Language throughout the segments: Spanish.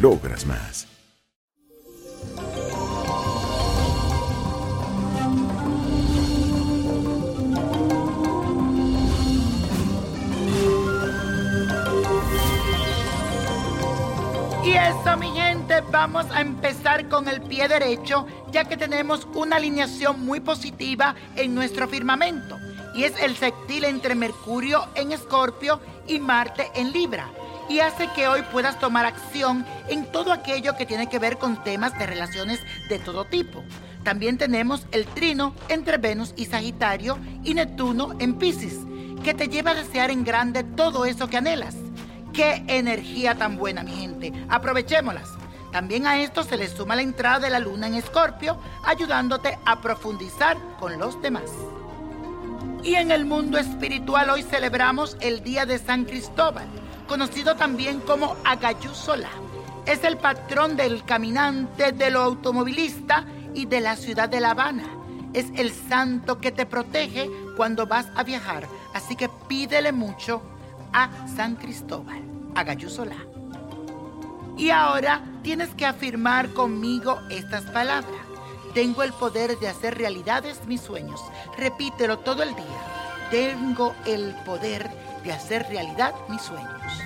logras más. Y eso, mi gente, vamos a empezar con el pie derecho, ya que tenemos una alineación muy positiva en nuestro firmamento. Y es el sextil entre Mercurio en Escorpio y Marte en Libra. Y hace que hoy puedas tomar acción en todo aquello que tiene que ver con temas de relaciones de todo tipo. También tenemos el trino entre Venus y Sagitario y Neptuno en Pisces, que te lleva a desear en grande todo eso que anhelas. ¡Qué energía tan buena, mi gente! Aprovechémoslas. También a esto se le suma la entrada de la luna en Escorpio, ayudándote a profundizar con los demás. Y en el mundo espiritual hoy celebramos el Día de San Cristóbal, conocido también como Agayú Solá. Es el patrón del caminante, del automovilista y de la ciudad de La Habana. Es el santo que te protege cuando vas a viajar, así que pídele mucho a San Cristóbal, Agayú Solá. Y ahora tienes que afirmar conmigo estas palabras. Tengo el poder de hacer realidades mis sueños. Repítelo todo el día. Tengo el poder de hacer realidad mis sueños.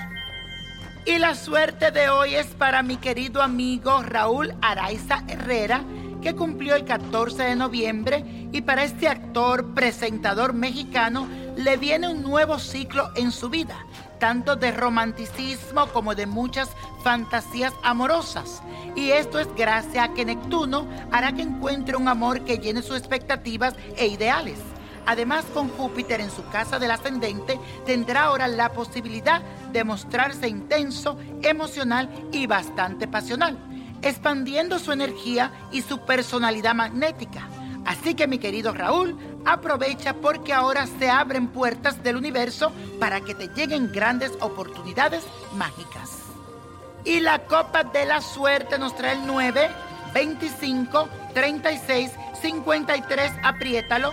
Y la suerte de hoy es para mi querido amigo Raúl Araiza Herrera, que cumplió el 14 de noviembre, y para este actor, presentador mexicano, le viene un nuevo ciclo en su vida, tanto de romanticismo como de muchas fantasías amorosas. Y esto es gracias a que Neptuno hará que encuentre un amor que llene sus expectativas e ideales. Además, con Júpiter en su casa del ascendente, tendrá ahora la posibilidad de mostrarse intenso, emocional y bastante pasional, expandiendo su energía y su personalidad magnética. Así que mi querido Raúl, aprovecha porque ahora se abren puertas del universo para que te lleguen grandes oportunidades mágicas. Y la copa de la suerte nos trae el 9, 25, 36, 53, apriétalo,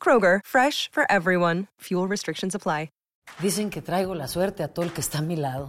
Kroger, fresh for everyone. Fuel restrictions apply. Dicen que traigo la suerte a todo el que está a mi lado.